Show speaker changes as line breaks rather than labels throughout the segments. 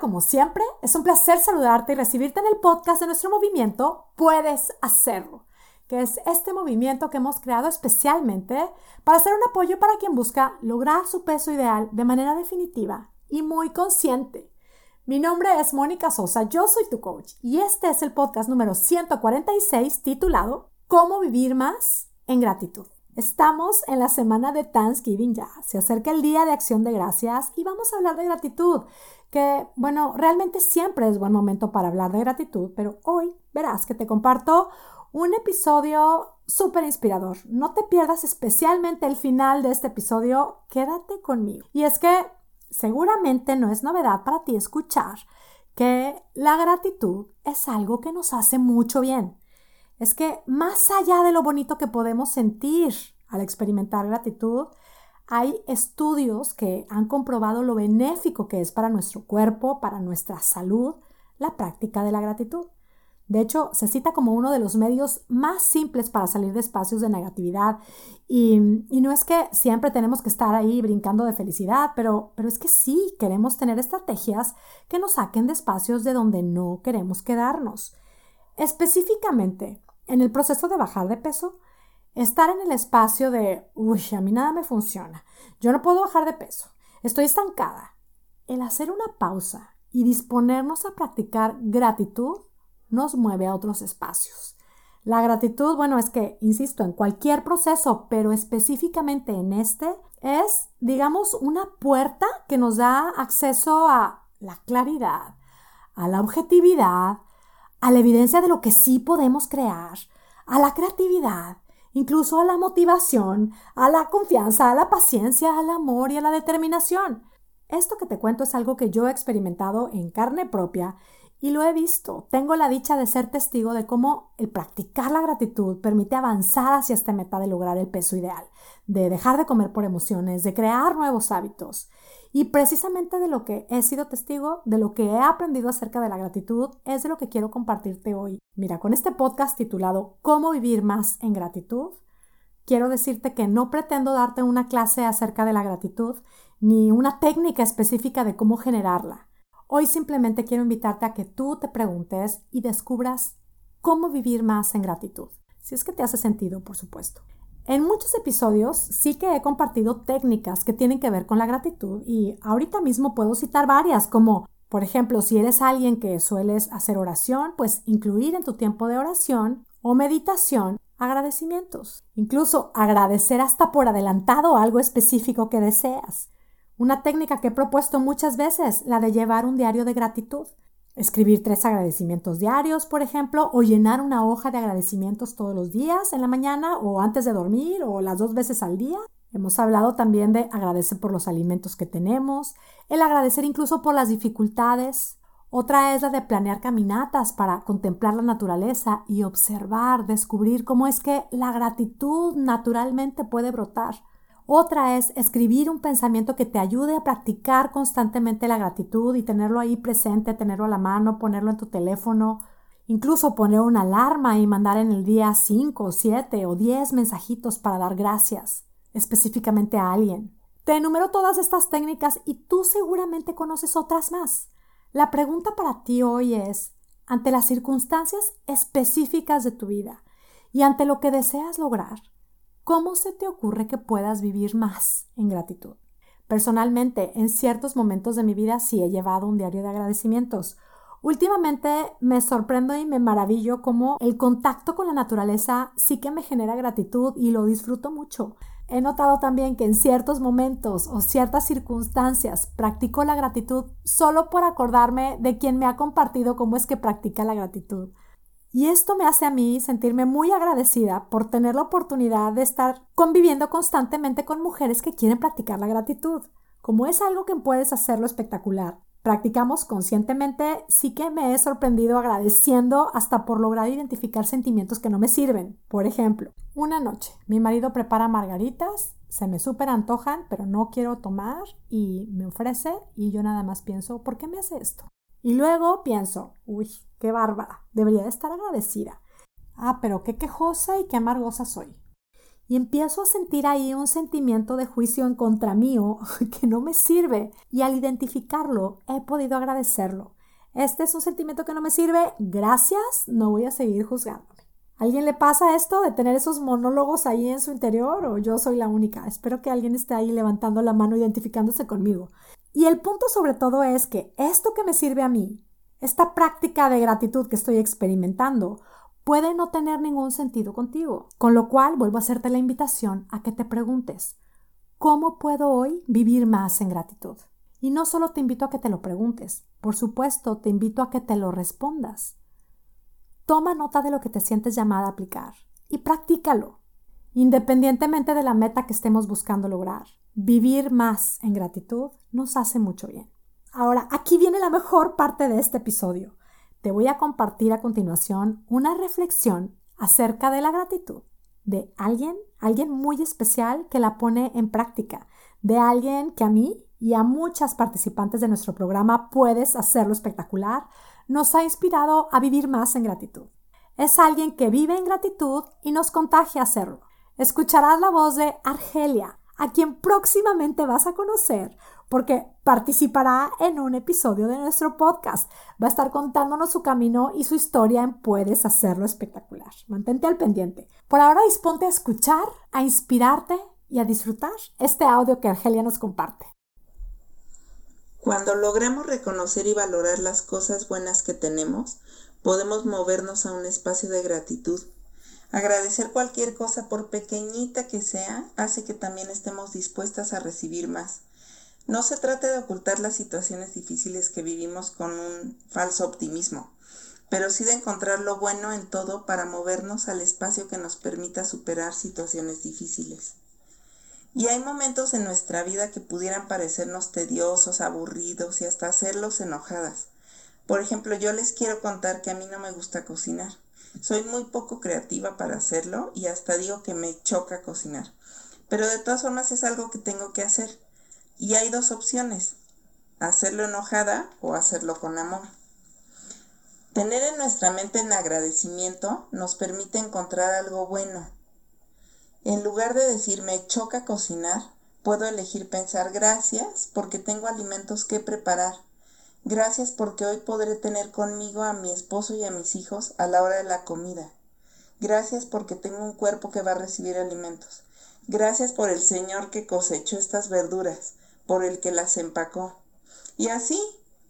como siempre, es un placer saludarte y recibirte en el podcast de nuestro movimiento Puedes Hacerlo, que es este movimiento que hemos creado especialmente para ser un apoyo para quien busca lograr su peso ideal de manera definitiva y muy consciente. Mi nombre es Mónica Sosa, yo soy tu coach y este es el podcast número 146 titulado ¿Cómo vivir más en gratitud? Estamos en la semana de Thanksgiving ya, se acerca el Día de Acción de Gracias y vamos a hablar de gratitud, que bueno, realmente siempre es buen momento para hablar de gratitud, pero hoy verás que te comparto un episodio súper inspirador. No te pierdas especialmente el final de este episodio, quédate conmigo. Y es que seguramente no es novedad para ti escuchar que la gratitud es algo que nos hace mucho bien es que más allá de lo bonito que podemos sentir al experimentar gratitud, hay estudios que han comprobado lo benéfico que es para nuestro cuerpo, para nuestra salud, la práctica de la gratitud. De hecho, se cita como uno de los medios más simples para salir de espacios de negatividad. Y, no es que siempre tenemos que estar ahí brincando de felicidad, pero, pero es que sí queremos tener estrategias que nos saquen de espacios de donde no queremos quedarnos. Específicamente, en el proceso de bajar de peso, estar en el espacio de, uy, a mí nada me funciona, yo no puedo bajar de peso, estoy estancada. El hacer una pausa y disponernos a practicar gratitud nos mueve a otros espacios. La gratitud, bueno, es que, insisto, en cualquier proceso, pero específicamente en este, es, digamos, una puerta que nos da acceso a la claridad, a la objetividad, a la evidencia de lo que sí podemos crear, a la creatividad, incluso a la motivación, a la confianza, a la paciencia, al amor y a la determinación. Esto que te cuento es algo que yo he experimentado en carne propia y lo he visto. Tengo la dicha de ser testigo de cómo el practicar la gratitud permite avanzar hacia esta meta de lograr el peso ideal, de dejar de comer por emociones, de crear nuevos hábitos. Y precisamente de lo que he sido testigo, de lo que he aprendido acerca de la gratitud, es de lo que quiero compartirte hoy. Mira, con este podcast titulado ¿Cómo vivir más en gratitud? Quiero decirte que no pretendo darte una clase acerca de la gratitud, ni una técnica específica de cómo generarla. Hoy simplemente quiero invitarte a que tú te preguntes y descubras cómo vivir más en gratitud. Si es que te hace sentido, por supuesto. En muchos episodios sí que he compartido técnicas que tienen que ver con la gratitud y ahorita mismo puedo citar varias como por ejemplo, si eres alguien que sueles hacer oración, pues incluir en tu tiempo de oración o meditación agradecimientos. Incluso agradecer hasta por adelantado algo específico que deseas. Una técnica que he propuesto muchas veces, la de llevar un diario de gratitud. Escribir tres agradecimientos diarios, por ejemplo, o llenar una hoja de agradecimientos todos los días, en la mañana o antes de dormir o las dos veces al día. Hemos hablado también de agradecer por los alimentos que tenemos, el agradecer incluso por las dificultades. Otra es la de planear caminatas para contemplar la naturaleza y observar, descubrir cómo es que la gratitud naturalmente puede brotar. Otra es escribir un pensamiento que te ayude a practicar constantemente la gratitud y tenerlo ahí presente, tenerlo a la mano, ponerlo en tu teléfono, incluso poner una alarma y mandar en el día 5, 7 o 10 mensajitos para dar gracias específicamente a alguien. Te enumero todas estas técnicas y tú seguramente conoces otras más. La pregunta para ti hoy es, ante las circunstancias específicas de tu vida y ante lo que deseas lograr, ¿Cómo se te ocurre que puedas vivir más en gratitud? Personalmente, en ciertos momentos de mi vida sí he llevado un diario de agradecimientos. Últimamente me sorprendo y me maravillo cómo el contacto con la naturaleza sí que me genera gratitud y lo disfruto mucho. He notado también que en ciertos momentos o ciertas circunstancias practico la gratitud solo por acordarme de quien me ha compartido cómo es que practica la gratitud. Y esto me hace a mí sentirme muy agradecida por tener la oportunidad de estar conviviendo constantemente con mujeres que quieren practicar la gratitud. Como es algo que puedes hacerlo espectacular, practicamos conscientemente, sí que me he sorprendido agradeciendo hasta por lograr identificar sentimientos que no me sirven. Por ejemplo, una noche, mi marido prepara margaritas, se me súper antojan, pero no quiero tomar y me ofrece y yo nada más pienso, ¿por qué me hace esto? Y luego pienso, uy, qué bárbara, debería de estar agradecida. Ah, pero qué quejosa y qué amargosa soy. y empiezo a sentir ahí un sentimiento de juicio en contra mío que no me sirve y al identificarlo he podido agradecerlo. Este es un sentimiento que no me sirve, gracias, no voy a seguir juzgándome. ¿Alguien le pasa esto de tener esos monólogos ahí en su interior o yo soy la única? Espero que alguien esté ahí levantando la mano identificándose conmigo. Y el punto sobre todo es que esto que me sirve a mí, esta práctica de gratitud que estoy experimentando, puede no tener ningún sentido contigo. Con lo cual vuelvo a hacerte la invitación a que te preguntes, ¿cómo puedo hoy vivir más en gratitud? Y no solo te invito a que te lo preguntes, por supuesto, te invito a que te lo respondas. Toma nota de lo que te sientes llamada a aplicar y practícalo, independientemente de la meta que estemos buscando lograr. Vivir más en gratitud nos hace mucho bien. Ahora, aquí viene la mejor parte de este episodio te voy a compartir a continuación una reflexión acerca de la gratitud de alguien, alguien muy especial que la pone en práctica, de alguien que a mí y a muchas participantes de nuestro programa Puedes hacerlo espectacular, nos ha inspirado a vivir más en gratitud. Es alguien que vive en gratitud y nos contagia a hacerlo. Escucharás la voz de Argelia, a quien próximamente vas a conocer porque participará en un episodio de nuestro podcast. Va a estar contándonos su camino y su historia en Puedes hacerlo espectacular. Mantente al pendiente. Por ahora disponte a escuchar, a inspirarte y a disfrutar este audio que Argelia nos comparte.
Cuando logramos reconocer y valorar las cosas buenas que tenemos, podemos movernos a un espacio de gratitud. Agradecer cualquier cosa, por pequeñita que sea, hace que también estemos dispuestas a recibir más no se trata de ocultar las situaciones difíciles que vivimos con un falso optimismo, pero sí de encontrar lo bueno en todo para movernos al espacio que nos permita superar situaciones difíciles. Y hay momentos en nuestra vida que pudieran parecernos tediosos, aburridos y hasta hacerlos enojadas. Por ejemplo, yo les quiero contar que a mí no me gusta cocinar. Soy muy poco creativa para hacerlo y hasta digo que me choca cocinar. Pero de todas formas es algo que tengo que hacer. Y hay dos opciones, hacerlo enojada o hacerlo con amor. Tener en nuestra mente el agradecimiento nos permite encontrar algo bueno. En lugar de decir me choca cocinar, puedo elegir pensar gracias porque tengo alimentos que preparar. Gracias porque hoy podré tener conmigo a mi esposo y a mis hijos a la hora de la comida. Gracias porque tengo un cuerpo que va a recibir alimentos. Gracias por el Señor que cosechó estas verduras por el que las empacó. Y así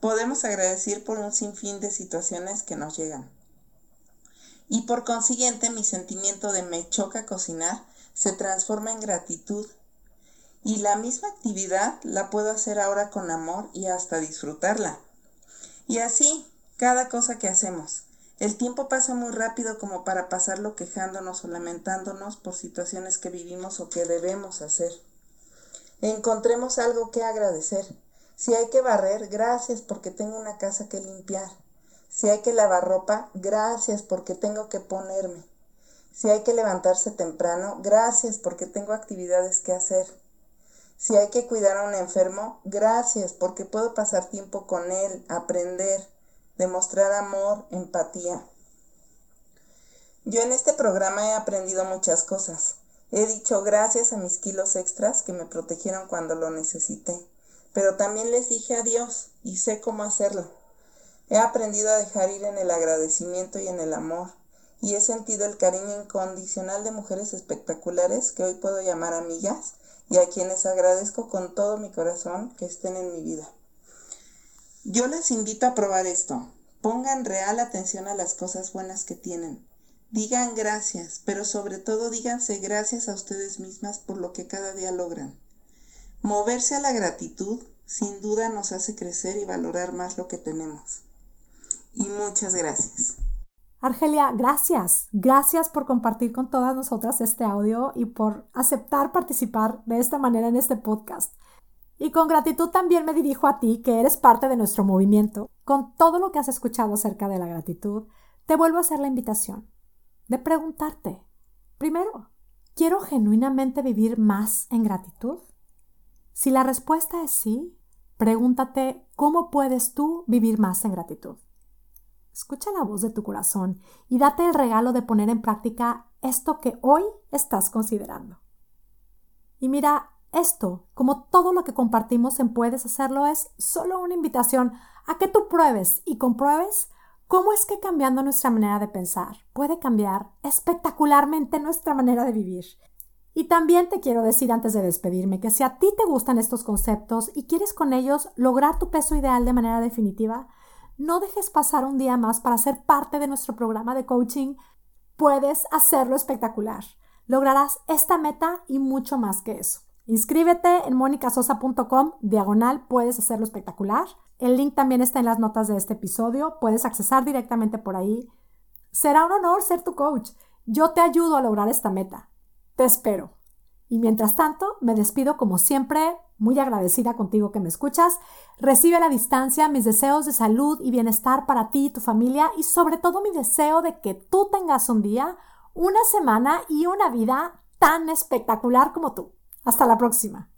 podemos agradecer por un sinfín de situaciones que nos llegan. Y por consiguiente mi sentimiento de me choca cocinar se transforma en gratitud. Y la misma actividad la puedo hacer ahora con amor y hasta disfrutarla. Y así, cada cosa que hacemos. El tiempo pasa muy rápido como para pasarlo quejándonos o lamentándonos por situaciones que vivimos o que debemos hacer. Encontremos algo que agradecer. Si hay que barrer, gracias porque tengo una casa que limpiar. Si hay que lavar ropa, gracias porque tengo que ponerme. Si hay que levantarse temprano, gracias porque tengo actividades que hacer. Si hay que cuidar a un enfermo, gracias porque puedo pasar tiempo con él, aprender, demostrar amor, empatía. Yo en este programa he aprendido muchas cosas. He dicho gracias a mis kilos extras que me protegieron cuando lo necesité, pero también les dije adiós y sé cómo hacerlo. He aprendido a dejar ir en el agradecimiento y en el amor, y he sentido el cariño incondicional de mujeres espectaculares que hoy puedo llamar amigas y a quienes agradezco con todo mi corazón que estén en mi vida. Yo les invito a probar esto. Pongan real atención a las cosas buenas que tienen. Digan gracias, pero sobre todo díganse gracias a ustedes mismas por lo que cada día logran. Moverse a la gratitud sin duda nos hace crecer y valorar más lo que tenemos. Y muchas gracias.
Argelia, gracias. Gracias por compartir con todas nosotras este audio y por aceptar participar de esta manera en este podcast. Y con gratitud también me dirijo a ti, que eres parte de nuestro movimiento. Con todo lo que has escuchado acerca de la gratitud, te vuelvo a hacer la invitación de preguntarte, primero, ¿quiero genuinamente vivir más en gratitud? Si la respuesta es sí, pregúntate, ¿cómo puedes tú vivir más en gratitud? Escucha la voz de tu corazón y date el regalo de poner en práctica esto que hoy estás considerando. Y mira, esto, como todo lo que compartimos en Puedes Hacerlo, es solo una invitación a que tú pruebes y compruebes cómo es que cambiando nuestra manera de pensar puede cambiar espectacularmente nuestra manera de vivir. Y también te quiero decir antes de despedirme que si a ti te gustan estos conceptos y quieres con ellos lograr tu peso ideal de manera definitiva, no dejes pasar un día más para ser parte de nuestro programa de coaching. Puedes hacerlo espectacular. Lograrás esta meta y mucho más que eso. Inscríbete en monicasosa.com, diagonal, puedes hacerlo espectacular. El link también está en las notas de este episodio, puedes accesar directamente por ahí. Será un honor ser tu coach. Yo te ayudo a lograr esta meta. Te espero. Y mientras tanto, me despido como siempre, muy agradecida contigo que me escuchas. Recibe a la distancia mis deseos de salud y bienestar para ti y tu familia y sobre todo mi deseo de que tú tengas un día, una semana y una vida tan espectacular como tú. Hasta la próxima.